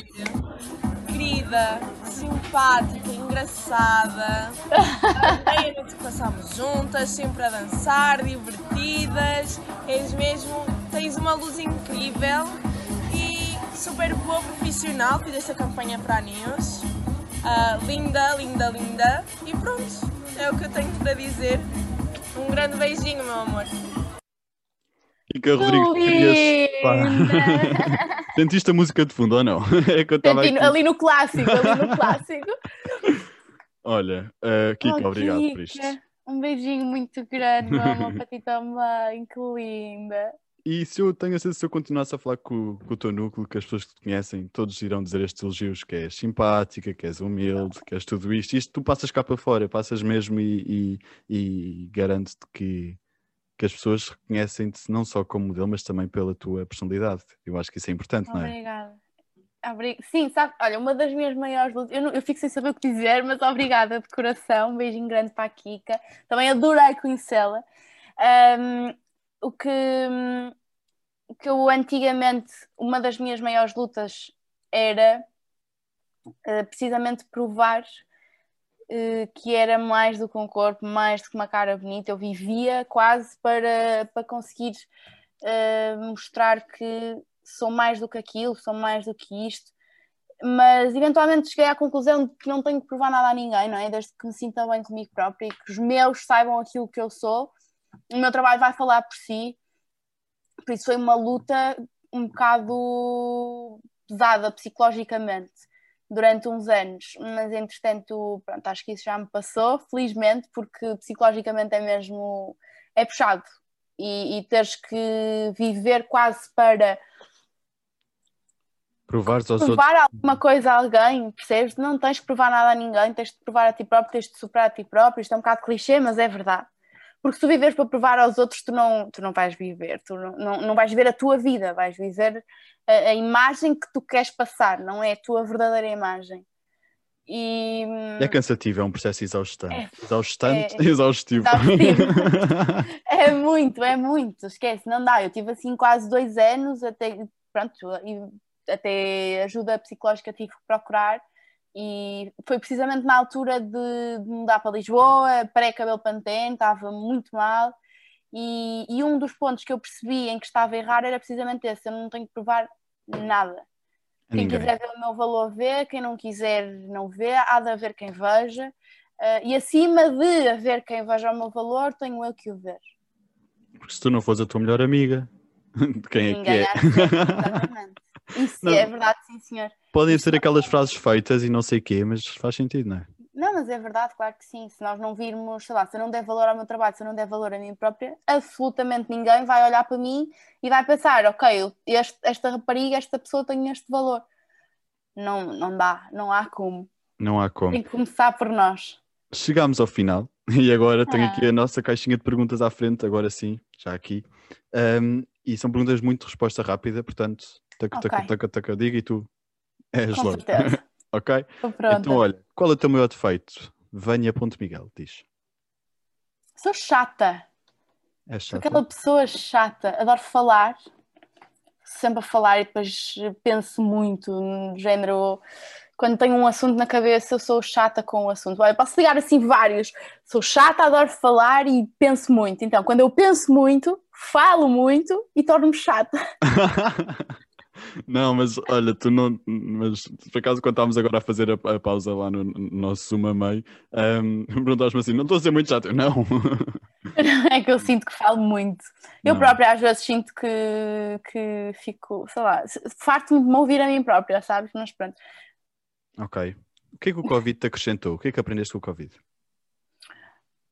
S4: Querida, simpática, engraçada. A noite que passámos juntas, sempre a dançar, divertidas. És mesmo, tens uma luz incrível e super boa profissional. Fiz esta campanha para a News. Uh, linda, linda, linda. E pronto, é o que eu tenho para dizer. Um grande beijinho, meu amor.
S1: Kika Rodrigues, querias. Sentiste a música de fundo ou não?
S2: É que eu estava aqui... Ali no clássico, ali no clássico.
S1: Olha, uh, Kika, oh, obrigado Kika. por isto.
S2: Um beijinho muito grande, meu amor, para ti também, que linda.
S1: E se eu tenho a sensação, se eu continuasse a falar com, com, o teu núcleo, que as pessoas que te conhecem, todos irão dizer estes elogios, que és simpática, que és humilde, que és tudo isto. Isto tu passas cá para fora, passas mesmo e, e, e garanto-te que que as pessoas reconhecem-te não só como modelo, mas também pela tua personalidade. Eu acho que isso é importante, não é?
S2: Obrigada. Sim, sabe, olha, uma das minhas maiores lutas, eu, eu fico sem saber o que dizer, mas obrigada de coração, um beijinho grande para a Kika, também adorei conhecê-la. Um, o que, que eu antigamente, uma das minhas maiores lutas era uh, precisamente provar que era mais do que um corpo, mais do que uma cara bonita. Eu vivia quase para, para conseguir uh, mostrar que sou mais do que aquilo, sou mais do que isto. Mas eventualmente cheguei à conclusão de que não tenho que provar nada a ninguém, não é? Desde que me sinta bem comigo própria e que os meus saibam aquilo que eu sou, o meu trabalho vai falar por si. Por isso foi uma luta um bocado pesada psicologicamente durante uns anos, mas entretanto, pronto, acho que isso já me passou, felizmente, porque psicologicamente é mesmo é puxado e, e teres que viver quase para
S1: provar,
S2: provar
S1: outros...
S2: alguma coisa a alguém, percebes? Não tens que provar nada a ninguém, tens de provar a ti próprio, tens de superar a ti próprio. Isto é um bocado clichê, mas é verdade. Porque se tu viveres para provar aos outros, tu não, tu não vais viver, tu não, não, não vais viver a tua vida, vais viver a, a, imagem que tu queres passar, não é a tua verdadeira imagem. E,
S1: é cansativo, é um processo exaustante. É, exaustante é, exaustivo.
S2: é muito, é muito, esquece, não dá. Eu tive assim quase dois anos até, pronto, até ajuda psicológica tive que procurar e foi precisamente na altura de, de mudar para Lisboa, pré-cabelo pantene, estava muito mal E, e um dos pontos que eu percebi em que estava errado era precisamente esse: eu não tenho que provar nada. Quem
S1: Ninguém.
S2: quiser ver o meu valor, vê. Quem não quiser, não vê. Há de haver quem veja. Uh, e acima de haver quem veja o meu valor, tenho eu que o ver.
S1: Porque se tu não fores a tua melhor amiga, de quem é que
S2: Ninguém
S1: é?
S2: de ver, exatamente. Isso
S1: Não.
S2: é verdade, sim, senhor.
S1: Podem ser aquelas frases feitas e não sei o quê, mas faz sentido, não é?
S2: Não, mas é verdade, claro que sim. Se nós não virmos, sei lá, se eu não der valor ao meu trabalho, se eu não der valor a mim própria, absolutamente ninguém vai olhar para mim e vai pensar, ok, este- esta rapariga, esta pessoa tem este valor. Não, não dá, não há como.
S1: Não há como.
S2: Tem que começar por nós.
S1: Chegámos ao final e agora tenho
S2: Ah.
S1: aqui a nossa caixinha de perguntas à frente, agora sim, já aqui. Ahm, e são perguntas muito de resposta rápida, portanto, taca, taca,
S2: Ok.
S1: taca, taca, diga e tu és
S2: Com
S1: logo. ok? Então, olha, qual é o teu maior defeito? Venha.miguel, diz.
S2: Sou chata.
S1: É
S2: Sou
S1: chato.
S2: aquela pessoa chata. Adoro falar. Sempre a falar e depois penso muito no género. Quando tenho um assunto na cabeça, eu sou chata com o assunto. Olha, posso ligar assim vários. Sou chata, adoro falar e penso muito. Então, quando eu penso muito, falo muito e torno-me chata.
S1: Não, mas olha, tu não. Mas por acaso, quando estávamos agora a fazer a, a pausa lá no, no nosso Zoom a meio, um, perguntaste-me assim: não estou a ser muito chato? Não.
S2: É que eu sinto que falo muito. Eu
S1: Não.
S2: própria às vezes sinto que, que fico, sei lá, farto-me de me ouvir a mim própria, sabes? Mas pronto.
S1: ok. O que é que o Covid te acrescentou? O que é que aprendeste com o Covid?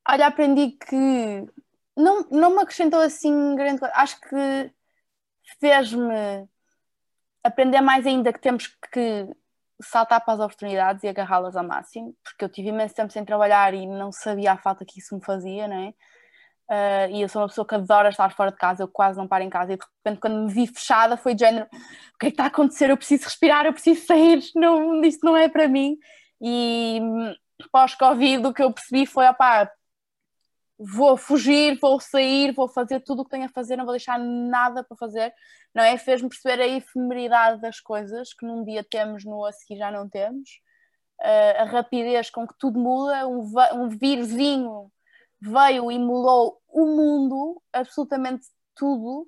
S2: Olha, aprendi que não, não me acrescentou assim grande coisa. Acho que fez-me aprender mais ainda que temos que saltar para as oportunidades e agarrá-las ao máximo, porque eu tive imenso tempo sem trabalhar e não sabia a falta que isso me fazia, não é? Ah, e eu sou uma pessoa que adora estar fora de casa, eu quase não paro em casa, e de repente, quando me vi fechada, foi de género: o que é que está a acontecer? Eu preciso respirar, eu preciso sair, não, isto não é para mim. E hum, pós-Covid, o que eu percebi foi: opá, vou fugir, vou sair, vou fazer tudo o que tenho a fazer, não vou deixar nada para fazer, não é? Fez-me perceber a efemeridade das coisas que num dia temos, no a seguir já não temos, Ah, a rapidez com que tudo muda, um, um veio e mudou o mundo, absolutamente tudo,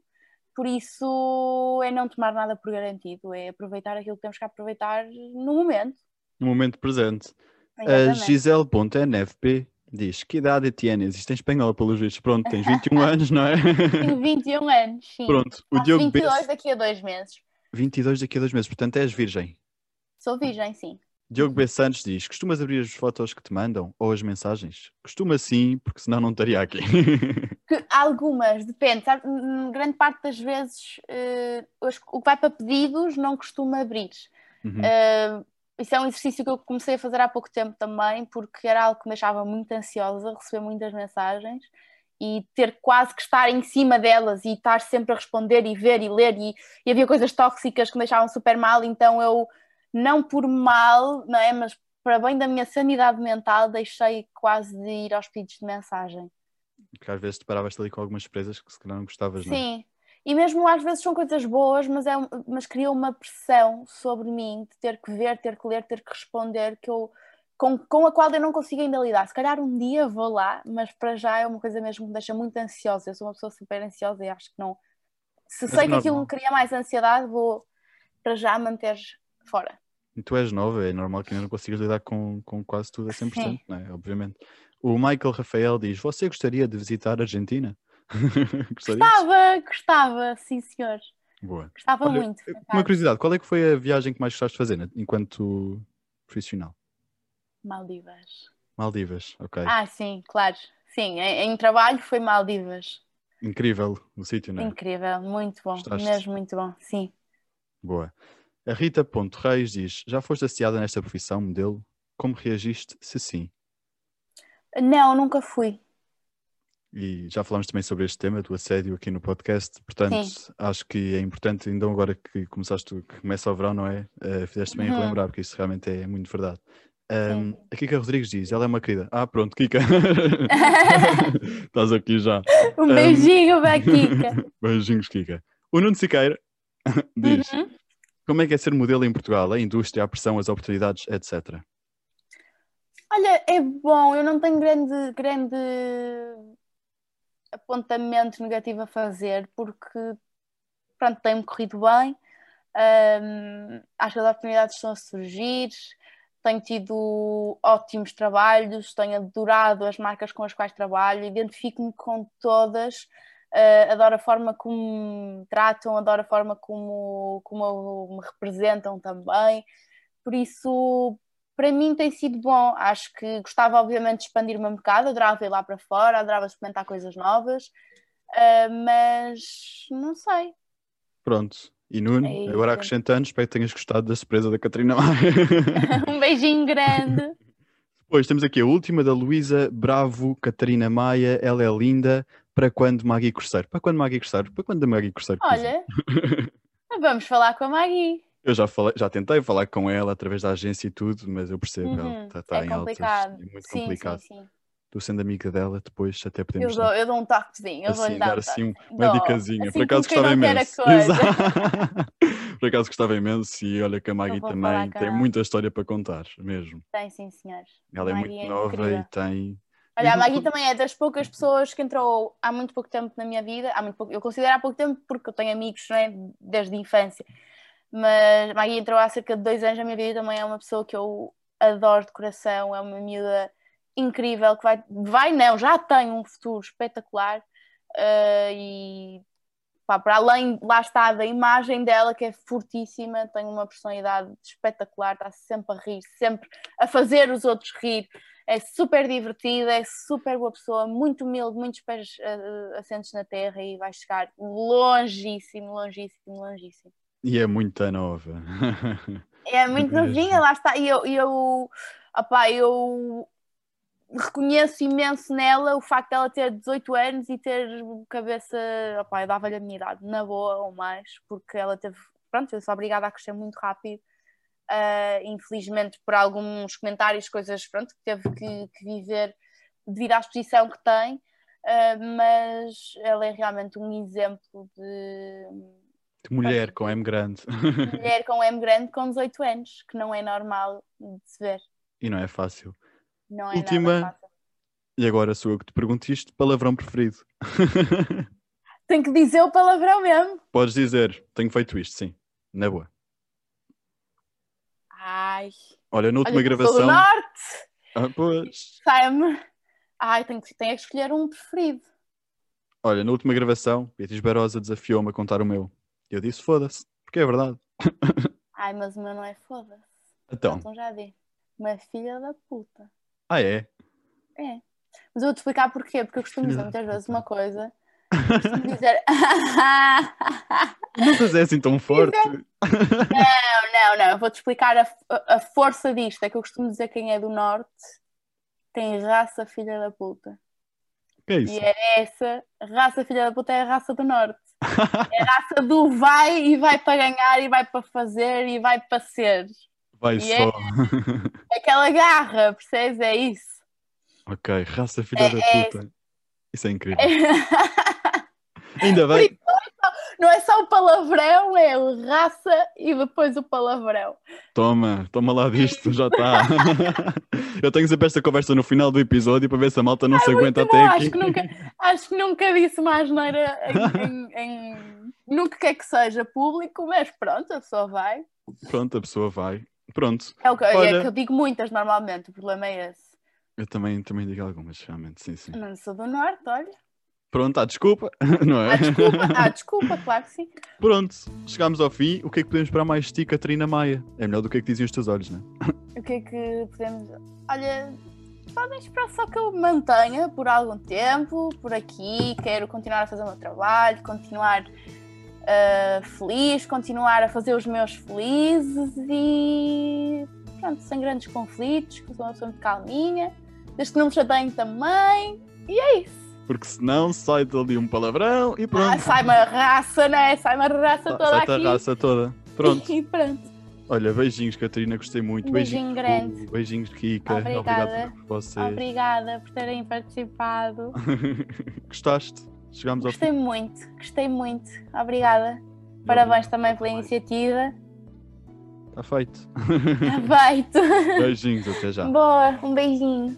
S2: por isso é não tomar nada por garantido, é aproveitar aquilo que temos que aproveitar no momento.
S1: No momento presente. A
S2: Exatamente.
S1: Gisele.nfp diz: Que idade tienes? Isto em espanhol, pelos vistos. Pronto, tens 21 anos, não é?
S2: Tenho 21 anos, sim.
S1: Pronto, o
S2: Faço
S1: Diogo
S2: 22
S1: Bess,
S2: daqui a dois meses.
S1: 22 daqui a dois meses, portanto és virgem.
S2: Sou virgem, sim.
S1: Diogo B. Santos diz: Costumas abrir as fotos que te mandam ou as mensagens? Costuma sim, porque senão não estaria aqui.
S2: Que algumas, depende, sabe? Hum, Grande parte das vezes os- o que vai para pedidos não costuma abrir.
S1: Uhum.
S2: Eh, isso é um exercício que eu comecei a fazer há pouco tempo também, porque era algo que me deixava muito ansiosa, receber muitas mensagens e ter quase que estar em cima delas e estar sempre a responder e ver e ler e, e havia coisas tóxicas que me deixavam super mal, então eu não por mal, não é, mas para bem da minha sanidade mental deixei quase de ir aos pedidos de mensagem.
S1: Porque às vezes te paravas ali com algumas presas que se calhar não gostavas, não é?
S2: Sim, e mesmo às vezes são coisas boas, mas, é, mas cria uma pressão sobre mim de ter que ver, ter que ler, ter que responder, que eu, com, com a qual eu não consigo ainda lidar. Se calhar um dia vou lá, mas para já é uma coisa mesmo que me deixa muito ansiosa. Eu sou uma pessoa super ansiosa e acho que não. Se
S1: Mas
S2: sei que aquilo me cria mais ansiedade, vou para já manter fora.
S1: E tu és nova, é normal que ainda não consigas lidar com, com quase tudo a 100%,
S2: Sim.
S1: não é? Obviamente. O Michael Rafael diz: Você gostaria de visitar a Argentina?
S2: Gostava, gostava, sim senhor.
S1: Boa.
S2: Gostava
S1: Olha,
S2: muito.
S1: Uma curiosidade: qual é que foi a viagem que mais gostaste de fazer né, enquanto profissional?
S2: Maldivas.
S1: Maldivas, ok.
S2: Ah, sim, claro. Sim, em, em trabalho foi Maldivas.
S1: Incrível o sítio, não é?
S2: Incrível, muito bom,
S1: Gostaste?
S2: mesmo muito bom, sim.
S1: Boa. A Rita Ponto Reis diz: Já foste associada nesta profissão, modelo? Como reagiste, se sim?
S2: Não, nunca fui.
S1: E já falámos também sobre este tema do assédio aqui no podcast, portanto
S2: Sim.
S1: acho que é importante, então agora que começaste, que começa o verão, não é? Uh, fizeste bem a
S2: Uhum.
S1: relembrar, porque isso realmente é muito verdade. Um, a Kika Rodrigues diz, ela é uma querida. Ah, pronto, Kika. Estás aqui já.
S2: Um beijinho, Bequica.
S1: Beijinhos, Kika. O Nuno Siqueira diz,
S2: Uhum.
S1: como é que é ser modelo em Portugal? A indústria, a pressão, as oportunidades, etc.
S2: Olha, é bom, eu não tenho grande, grande apontamento negativo a fazer, porque pronto, tem-me corrido bem. Um, acho que as oportunidades estão a surgir. Tenho tido ótimos trabalhos, tenho adorado as marcas com as quais trabalho, identifico-me com todas. Uh, adoro a forma como me tratam, adoro a forma como, como me representam também. Por isso, para mim tem sido bom. Acho que gostava, obviamente, de expandir o meu mercado, adorava ir lá para fora, adorava experimentar coisas novas, uh, mas não sei.
S1: Pronto. E Nuno,
S2: É
S1: agora acrescentando, espero que tenhas gostado da surpresa da Catarina Maia.
S2: um beijinho grande.
S1: Depois temos aqui a última da Luísa Bravo, Catarina Maia, ela é linda. Para quando Magui Corseiro? Para quando Magui Corseiro? Para quando a Magui Corseiro? quiser?
S2: Olha, vamos falar com a Maggie.
S1: Eu já, falei, já tentei falar com ela através da agência e tudo, mas eu percebo, ela
S2: Uhum,
S1: está tá
S2: é
S1: em
S2: complicado.
S1: altas. É muito
S2: sim,
S1: complicado.
S2: sim, sim.
S1: Tu sendo amiga dela, depois até
S2: Eu
S1: podemos
S2: dou, eu dou um toquezinho, eu vou-lhe
S1: assim,
S2: dar,
S1: dar
S2: um
S1: assim um- uma
S2: Dou,
S1: dicasinha.
S2: assim
S1: Por acaso gostava imenso. Por acaso gostava imenso e olha que a Maggie também tem
S2: ela.
S1: muita história para contar, mesmo.
S2: Tem, sim, senhores.
S1: Ela é muito
S2: é
S1: nova
S2: incrível.
S1: e tem.
S2: Olha, a Maggie também é das poucas pessoas que entrou há muito pouco tempo na minha vida. Há muito pouco, eu considero há pouco tempo porque eu tenho amigos né, desde a infância. Mas Maggie entrou há cerca de dois anos na minha vida e também é uma pessoa que eu adoro de coração. É uma miúda incrível que vai, vai não, já tem um futuro espetacular. eh, e pá, para além, lá está, da imagem dela que é fortíssima, tem uma personalidade espetacular, está sempre a rir, sempre a fazer os outros rir é super divertida, é super boa pessoa, muito humilde, muitos pés uh, assentos na terra e vai chegar longíssimo, longíssimo, longíssimo.
S1: E é muito nova.
S2: É muito novinha, lá está. E eu, eu, opá, eu reconheço imenso nela o facto dela ter 18 anos e ter cabeça, opá, eu dava-lhe a minha idade, na boa ou mais, porque ela teve, pronto, eu sou obrigada a crescer muito rápido. Uh, infelizmente por alguns comentários, coisas pronto, que teve que, que viver devido à exposição que tem, uh, mas ela é realmente um exemplo De
S1: mulher com M grande.
S2: mulher com M grande com 18 anos, que não é normal de se ver.
S1: e não é fácil.
S2: Não é
S1: Última.
S2: fácil.
S1: E agora sou eu que te pergunto isto: palavrão preferido?
S2: Tem que dizer o palavrão mesmo.
S1: Podes dizer, tenho feito isto, sim. Na boa.
S2: Ai,
S1: Olha, na última
S2: olha, eu sou do
S1: gravação.
S2: norte,
S1: Ah, pois.
S2: sai-me. Ai, tenho que, tenho que escolher um preferido.
S1: Olha, na última gravação, Beatriz Barosa desafiou-me a contar o meu. Eu disse: foda-se, porque é verdade.
S2: Ai, mas o meu não é foda-se.
S1: Então,
S2: Então já vi. Uma filha da puta.
S1: ah, é?
S2: É. Mas eu vou-te explicar porquê, porque eu costumo dizer muitas vezes uma coisa. Costumo dizer.
S1: Não fazes assim tão forte.
S2: não, não, eu vou-te explicar a- a força disto. É que eu costumo dizer quem é do norte tem raça filha da puta.
S1: Que é isso?
S2: E é essa, raça filha da puta é a raça do norte. É a raça do vai e vai para ganhar e vai para fazer e vai para ser.
S1: Vai
S2: E é-
S1: só.
S2: Aquela garra, percebes? É isso.
S1: Ok, raça filha
S2: É-
S1: da
S2: é-
S1: puta. Isso é incrível. Ainda bem.
S2: Não é só o palavrão, é o raça e depois o palavrão.
S1: Toma, toma lá disto, já está. Eu tenho sempre esta conversa no final do episódio para ver se a malta não se aguenta
S2: Muito
S1: até
S2: bom,
S1: aqui.
S2: acho que nunca, acho que nunca disse uma asneira em, em, em- nunca quer que seja público, mas pronto, a pessoa vai.
S1: Pronto, a pessoa vai. Pronto.
S2: É o que,
S1: Olha-
S2: é que eu digo muitas normalmente, o problema é esse.
S1: Eu também, também digo algumas, realmente, sim, sim.
S2: Não sou do norte, olha.
S1: Pronto, há desculpa, não é?
S2: Ah, desculpa, ah, desculpa, claro que sim.
S1: Pronto, chegámos ao fim. O que é que podemos esperar mais de ti, Catarina Maia? É melhor do que é que dizem os teus olhos, não é?
S2: O que é que podemos. Olha, podem esperar só que eu me mantenha por algum tempo, por aqui. Quero continuar a fazer o meu trabalho, continuar ah, feliz, continuar a fazer os meus felizes e. Pronto, sem grandes conflitos, que sou uma pessoa muito calminha, desde que não me chateiem também. E é isso.
S1: Porque senão sai dali um palavrão e pronto.
S2: Ah, sai uma raça, né? Sai uma raça toda
S1: Sai-te a
S2: aqui.
S1: raça toda. Pronto.
S2: E pronto.
S1: Olha, beijinhos, Catarina, gostei muito.
S2: Beijinho
S1: Beijinhos,
S2: grande.
S1: Beijinhos, Kika.
S2: Obrigada.
S1: Obrigado por vocês.
S2: Obrigada por terem participado.
S1: Gostaste? Chegámos ao
S2: Gostei
S1: fim.
S2: muito, gostei muito. Obrigada. Parabéns também pela iniciativa.
S1: Está feito.
S2: Aproveito.
S1: Beijinhos, até já.
S2: Boa, um beijinho.